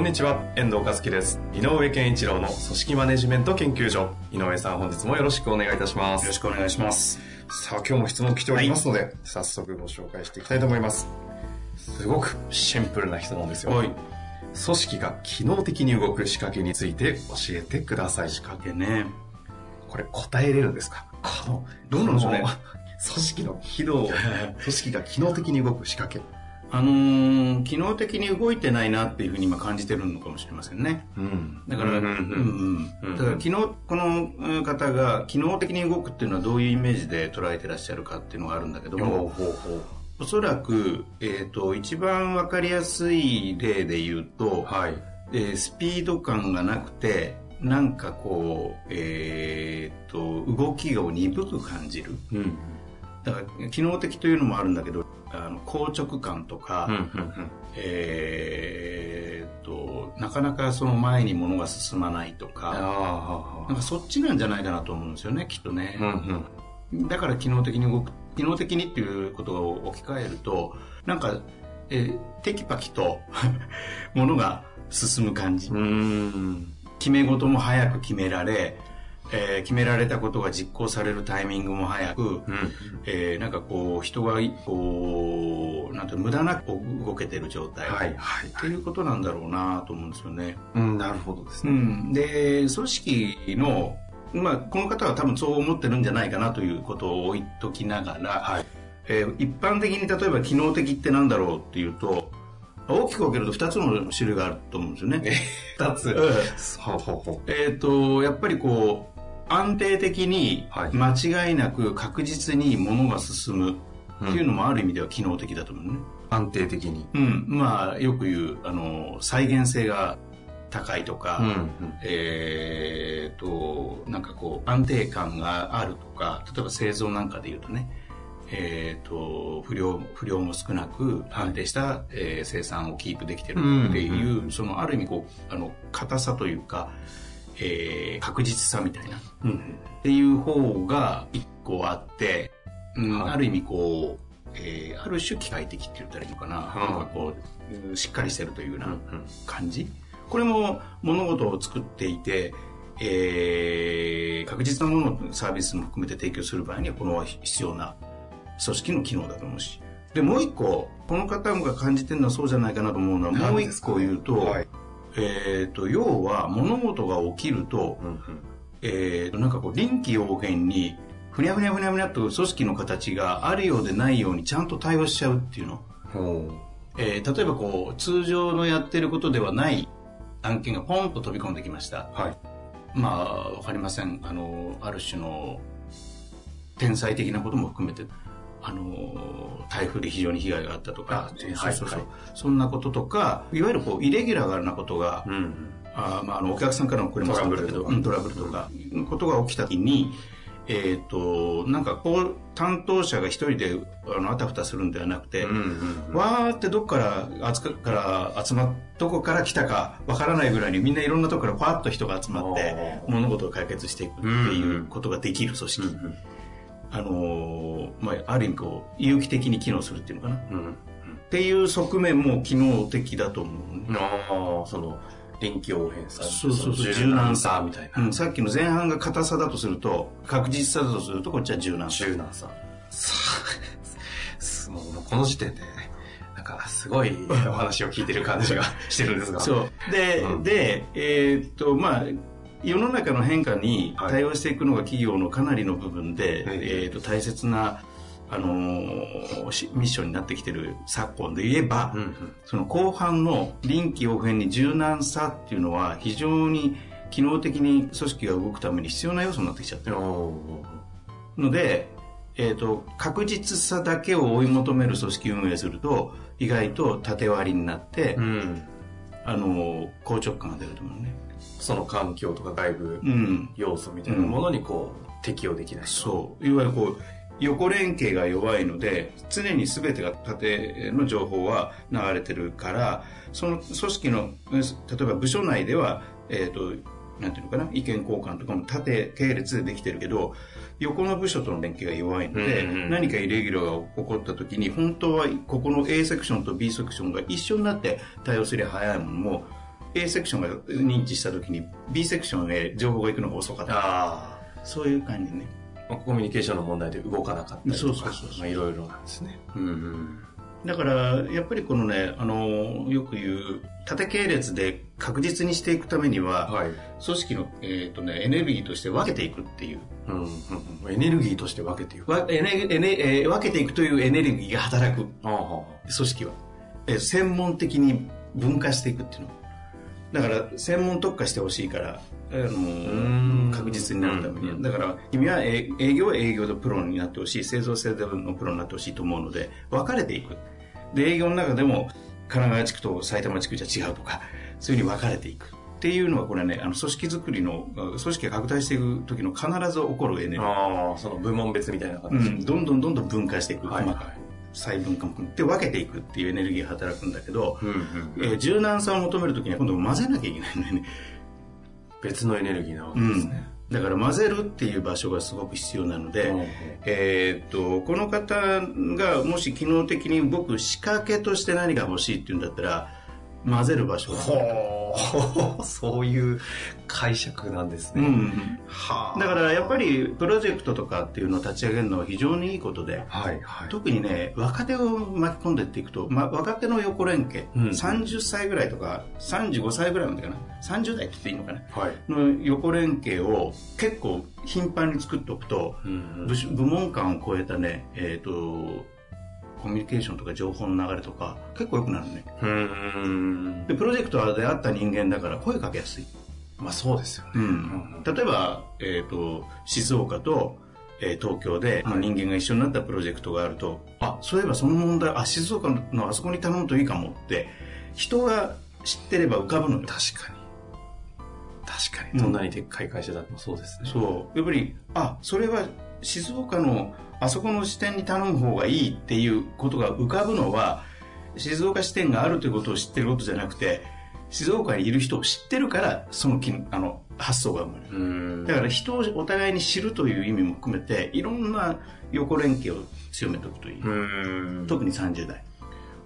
こんにちは、遠藤和樹です。井上健一郎の組織マネジメント研究所。井上さん、本日もよろしくお願いいたします。よろしくお願いします。さあ、今日も質問来ておりますので、早速ご紹介していきたいと思います。すごくシンプルな質問ですよ。はい。組織が機能的に動く仕掛けについて教えてください。仕掛けね。これ答えれるんですか？この、どうなんでしょうね組織の機能、組織が機能的に動く仕掛け。あのー、機能的に動いてないなっていうふうに今感じてるのかもしれませんね。うん。だから、ううんんうんうんだから昨日、このうん方が機能的に動くっていうのはどういうイメージで捉えてらっしゃるかっていうのがあるんだけども、おそらく、えっ、と、一番わかりやすい例で言うと、う。はい。えースピード感がなくて、なんかこう、えっ、と、動きが鈍く感じる。うん。だから機能的というのもあるんだけどあの硬直感とか、うん、うん、えーっとなかなかその前に物が進まないとかあなんかそっちなんじゃないかなと思うんですよねきっとねあ。、うん、うん。だから機能的に動く機能的にっていうことを置き換えるとなんか、えーテキパキと 物が進む感じ。決め事も早く決められ、えー決められたことが実行されるタイミングも早く、うん。えーなんかこう人がこうなんて無駄なく動けてる状態、はい、はい。っていうことなんだろうなと思うんですよね。うん、なるほどですうね。ん、で組織の、まあ、この方は多分そう思ってるんじゃないかなということを置いときながら、はい。えー一般的に例えば機能的ってなんだろうっていうと大きく分けると2つの種類があると思うんですよね。二つ。えっ、とやっぱりこう安定的にはい間違いなく確実に物が進むっていうのもある意味では機能的だと思うね。う。安定的に。うん、まあよく言うあの再現性が高いとか、うん。えー、となんかこう安定感があるとか例えば製造なんかで言うとねえー、と不良不良も少なく安定した、えー生産をキープできてるっていう、そのある意味こうあの硬さというか、えー確実さみたいな、っていう方が一個あって、うんはい。ある意味こう、えーある種機械的って言ったらいいのかな,、はい。なんかこうしっかりしてるというような、うんうん。感じこれも物事を作っていて、えー確実なもののサービスも含めて提供する場合にはこの必要な組織の機能だと思うし。でもう一個この方が感じてるのはそうじゃないかなと思うのはもう一個言うと,、はい。えー、と要は物事が起きると,、うん、うん。えー、となんかこう臨機応変にふにゃふにゃふにゃふにゃっと組織の形があるようでないようにちゃんと対応しちゃうっていうの。ほえー例えばこう通常のやってることではない案件がポンと飛び込んできましたう。はい。まあわかりませんあのある種の天才的なことも含めてあの台風で非常に被害があったとかあそうはいそうそんなこととかいわゆるこうイレギュラーなことが、うん。あまあ、あのお客さんからのこれもそうだけどうんトラブルとかことが起きた時にえっ、となんかこう担当者が一人であのあたふたするんではなくて、うん、うん。わーってどっからあつかから集まっどこから来たかわからないぐらいにみんないろんなところからパッと人が集まって物事を解決していくっていうことができる組織、うん、あのーまあ、ある意味こう有機的に機能するっていうのかなっうん。ていう側面も機能的だと思うね、ああ、その、臨機応変さ。そうそうそう柔軟さみたいな。うん、さっきの前半が硬さだとすると確実さだとするとこっちは柔軟さ柔軟さ。さ もうこの時点で、なんかすごい お話を聞いてる感じがしてるんですが。そうで、うんでえーっとまあ世の中の変化にはい対応していくのが企業のかなりの部分で、はいえーっと大切な、あのーしミッションになってきてる昨今で言えば、うんうん。その後半の臨機応変に柔軟さっていうのは非常に機能的に組織が動くために必要な要素になってきちゃってるので、えっ、と、確実さだけを追い求める組織運営すると、意外と縦割りになって、うん。あの、硬直感が出ると思うね。その環境とか外部うん。要素みたいなものにこう、適応できない。そう。いわゆるこう、横連携が弱いので、常に全てが縦の情報は流れてるから、その組織の、うん例えば部署内では、えっ、と、なんていうのかな、意見交換とかも縦系列でできてるけど、横の部署との連携が弱いので、うんうん何かイレギュラーが起こった時に、本当はここの A セクションと B セクションが一緒になって対応すれば早いものも、A セクションが認知した時に B セクションへ情報が行くのが遅かった。あそういう感じね。あ。まあコミュニケーションの問題で動かなかったりとか。そうそうそうそうまあいろいろなんですね。うん。だから、やっぱりこのね、あの、よく言う、縦系列で確実にしていくためには、はい。組織の、えっ、とね、エネルギーとして分けていくっていう。うんうんうん。エネルギーとして分けていく。わエネエネえー分けていくというエネルギーが働くああは組織は。えー専門的に分化していくっていうの。だから、専門特化してほしいから、あのん確実になるために。うんだから、君はえー営業は営業でプロになってほしい、製造製造のプロになってほしいと思うので、分かれていく。で、営業の中でも、神奈川地区と埼玉地区じゃ違うとか、そういうふうに分かれていく。っていうのは、これね、あの、組織づくりの、組織が拡大していく時の必ず起こるエネルギー。ああ、その部門別みたいなう形。ん、どんどんどんどん分解していく、はい細かく細分化も含めて分けていくっていうエネルギーが働くんだけど、うんうんえー柔軟さを求めるときには今度混ぜなきゃいけないんだよね、別のエネルギーなわけうんですね。だから混ぜるっていう場所がすごく必要なので、うん。えーっとこの方がもし機能的に僕仕掛けとして何が欲しいっていうんだったら混ぜる場所。ほう、そういう解釈なんですね。うん、はだからやっぱりプロジェクトとかっていうのを立ち上げるのは非常にいいことで、はいはい。特にね若手を巻き込んでっていくと、ま、若手の横連携、うん30歳ぐらいとか35歳ぐらいまでかな。30代って言っていいのかな。はい。の横連携を結構頻繁に作っておくと、うん部門間を超えたね、えっ、と、コミュニケーションとか情報の流れとか結構良くなるね。うん。で、プロジェクトであった人間だから声かけやすい。まあそうですよね。うん。例えば、えっ、と、静岡と、えー東京で、まあ人間が一緒になったプロジェクトがあると、あ、そういえばその問題、あ、静岡のあそこに頼むといいかもって、人が知ってれば浮かぶのよ。確かに。確かうんに。どんなにでっかい会社だってもそうですね。そう。やっぱり、あ、それは静岡のあそこの支店に頼む方がいいっていうことが浮かぶのは、静岡支店があるということを知ってることじゃなくて、静岡にいる人を知ってるから、そのきあの発想が生まれる。うんだから人をお互いに知るという意味も含めて、いろんな横連携を強めておくといい。うん。特に30代。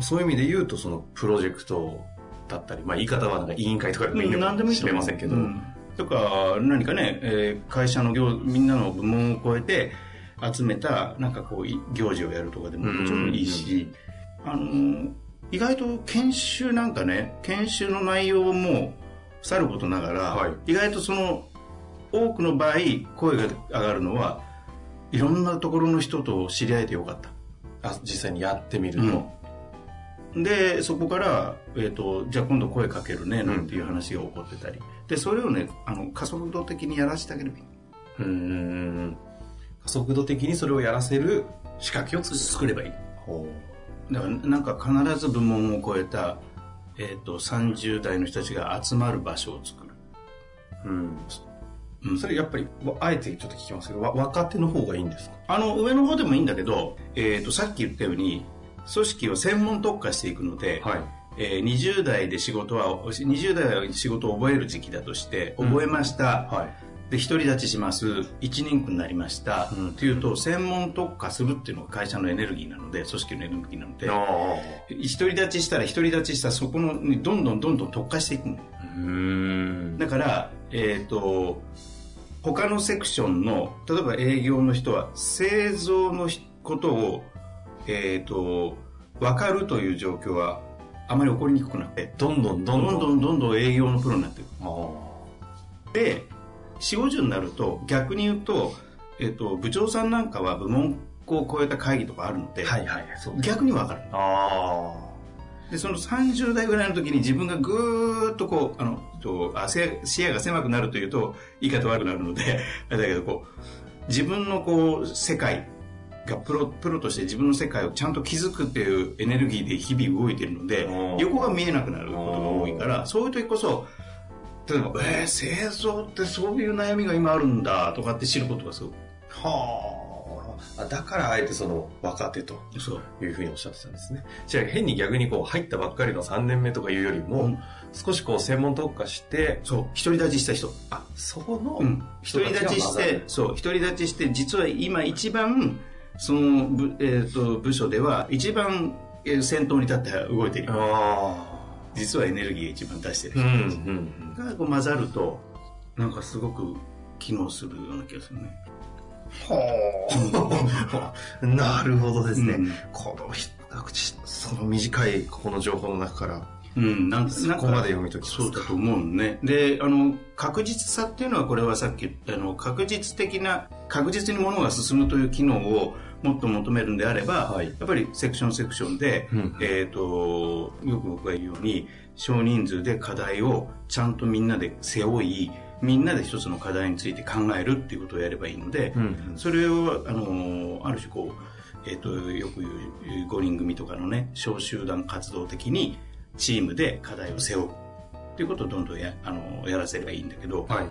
そういう意味で言うと、そのプロジェクトだったり、まあ言い方はなんか委員会とかでもいいの何でもいいかもしれませんけど、うんとか、何かね、えー会社の行、みんなの部門を超えて集めた、なんかこう、い行事をやるとかでももちろんいいし、あのー、意外と研修なんかね、研修の内容もさることながら、はい。意外とその、多くの場合、声が上がるのは、いろんなところの人と知り合えてよかった。あ実際にやってみると、でそこから、えー、とじゃあ今度声かけるねなんていう話が起こってたり、でそれをねあの加速度的にやらせてあげればいいうん。加速度的にそれをやらせる仕掛けを作ればいいほだからなんか必ず部門を超えた、えー、と30代の人たちが集まる場所を作るう。うん。うんそれやっぱり、わあえてちょっと聞きますけど、わ若手の方がいいんですか？あの上の方でもいいんだけど、えー、とさっき言ったように組織を専門特化していくので、はい。えー20代で仕事は20代は仕事を覚える時期だとして覚えました、はい。で独り立ちします一人区になりました、うん。っていうと専門特化するっていうのが会社のエネルギーなので組織のエネルギーなのであ独り立ちしたら独り立ちしたらそこのにどんどんどんどん特化していくん。だからえっ、と他のセクションの例えば営業の人は製造のひことをえっ、と分かるという状況はあまり起こりにくくなってどんどんどどん。どん。んどんどんどん営業のプロになっていく。あ。で4 5 0になると逆に言うと,、えっと部長さんなんかは部門を超えた会議とかあるので、あ。はいはい。そうです。逆に分かるあでその30代ぐらいの時に自分がぐーっとこうあのとあせ視野が狭くなるというと言い方悪くなるので だけどこう自分のこう世界がプロプロとして自分の世界をちゃんと築くっていうエネルギーで日々動いてるのでうん横が見えなくなることが多いからそういう時こそ例えば「えー、製造ってそういう悩みが今あるんだ」とかって知ることがすごく。はあ。だからあえてその若手というふうにおっしゃってたんですね。じゃあ変に逆にこう入ったばっかりの3年目とかいうよりも、うん。少しこう専門特化して、そう。独り立ちした人。あ、そこの、うん、独り立ちして、そう、独り立ちして、実は今一番、その部,、えー、と部署では一番えー先頭に立って動いてる。あ実はエネルギーが一番出してるあ。うん、人うん。がこう混ざると、なんかすごく機能するような気がするね。はあ。なるほどですね。うんこのひその短いここの情報の中から、うん、なんかそこまで読み解きそうだと思うね。で、あの、確実さっていうのは、これはさっき言った、あの、確実的な、確実に物が進むという機能をもっと求めるんであれば、はいやっぱりセクションセクションで、うんえっ、と、よく僕が言うように、少人数で課題をちゃんとみんなで背負い、みんなで一つの課題について考えるっていうことをやればいいので、うんそれを、あの、ある種こう、えっ、と、よく言う5人組とかのね、小集団活動的にチームで課題を背負うっていうことをどんどんやあのやらせればいいんだけど、はい。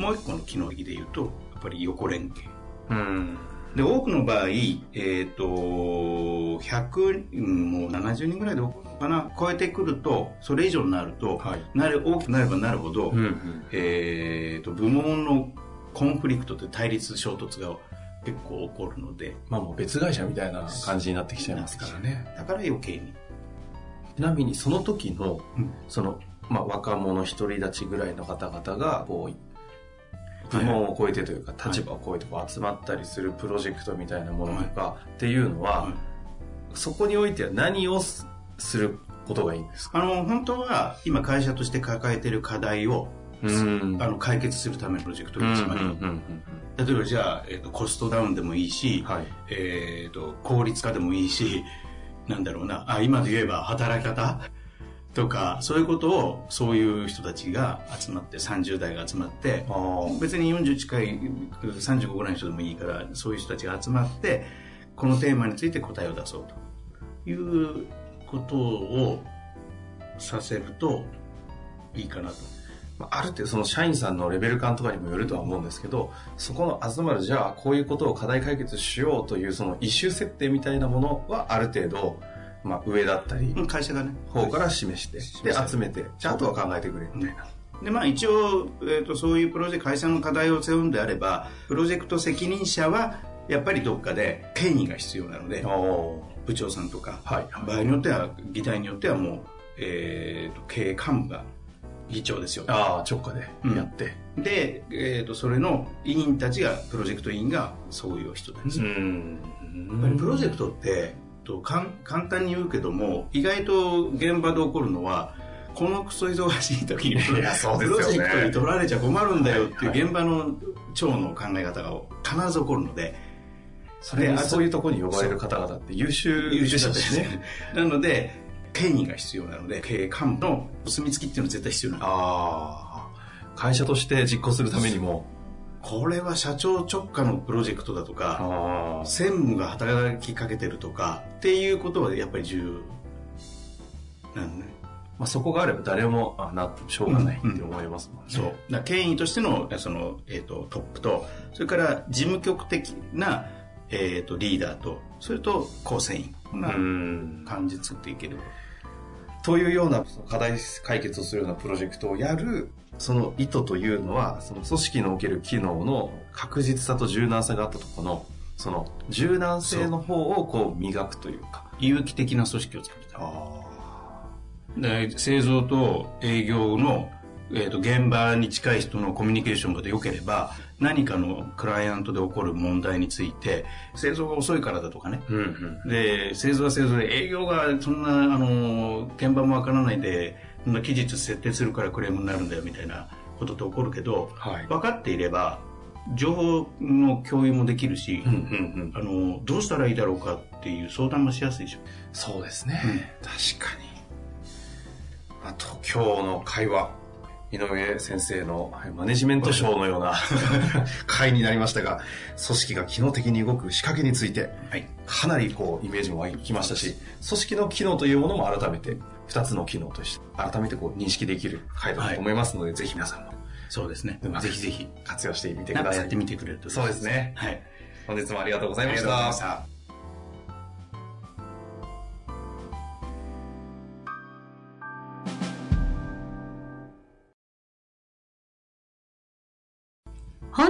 もう一個の機能的で言うと、やっぱり横連携。うん。で、多くの場合、えっ、と、100、うんもう70人ぐらいで起こるのかな、超えてくると、それ以上になると、はい。なる大きくなればなるほど、うんうん。えっ、と、部門のコンフリクトって対立衝突が結構起こるので、まあもう別会社みたいな感じになってきちゃいますからね。だから余計に。ちなみにその時の、うんその、まあ若者独り立ちぐらいの方々が、こう、はい部門を超えてというか、立場を超えてこう集まったりするプロジェクトみたいなものとかっていうのは、はい。そこにおいては何をすすることがいいんですか？あの、本当は今会社として抱えている課題を、うん。あの解決するためのプロジェクトうんが一番いい。うんうん例えばじゃあ、えーとコストダウンでもいいし、はい。えー、と効率化でもいいしなんだろうな。あ今で言えば働き方とかそういうことをそういう人たちが集まって30代が集まって別に40近い35ぐらいの人でもいいからそういう人たちが集まってこのテーマについて答えを出そうということをさせるといいかなと。まあある程度その社員さんのレベル感とかにもよるとは思うんですけど、そこの集まる、じゃあこういうことを課題解決しようというそのイシュー設定みたいなものはある程度、まあ上だったり、うん会社がね。方から示して、で集めて、じゃああとは考えてくれみたいな。でまあ、一応、えー、とそういうプロジェクト会社の課題を背負うんであればプロジェクト責任者はやっぱりどっかで権威が必要なのでお部長さんとか、はい。場合によっては議題によってはもう、えー、と経営幹部が議長ですよ。ああ、直下でやって。で、えー、とそれの委員たちがプロジェクト委員がそういう人たち、やっん。ぱりプロジェクトってとかん簡単に言うけども意外と現場で起こるのはこのクソ忙しい時にプロジェクトに取られちゃ困るんだよってはいいう現場の長の考え方が必ず起こるのでそれそういうところに呼ばれる方々って優秀優秀だでしね。ったしねなので権威が必要なので経営幹部のお墨付きっていうのは絶対必要なのああ。会社として実行するためにも。これは社長直下のプロジェクトだとかあ専務が働きかけてるとかっていうことはやっぱり重要なんねまあ、そこがあれば誰も、あ、な、しょうがないって思いますもんね。そう。だから権威としての、その、えっ、と、トップと、それから事務局的な、えっ、と、リーダーと、それと構成員。なうん。感じ作っていければ。というような課題解決をするようなプロジェクトをやる、その意図というのは、その組織における機能の確実さと柔軟さがあったところの、その柔軟性の方をこう磨くというか。有機的な組織を作りたい。あで製造と営業の、えー、と現場に近い人のコミュニケーションが良ければ何かのクライアントで起こる問題について製造が遅いからだとかねうんうん。で製造は製造で営業がそんなあの現場もわからないでそんな期日設定するからクレームになるんだよみたいなことって起こるけどはい。分かっていれば情報の共有もできるし、うんうんうん。あのどうしたらいいだろうかっていう相談もしやすいでしょそうですね。確かに。あと、今日の会話、井上先生のマネジメント賞のような 回になりましたが、組織が機能的に動く仕掛けについて、はい、かなりこう、イメージも湧きましたし、組織の機能というものも改めて、二つの機能として、改めてこう、認識できる回だと思いますので、はい、ぜひ皆さんも。そうですね。ぜひぜひ。活用してみてください。やってみてくれるとそうですね。はい。本日もありがとうございました。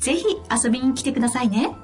ぜひ遊びに来てくださいね。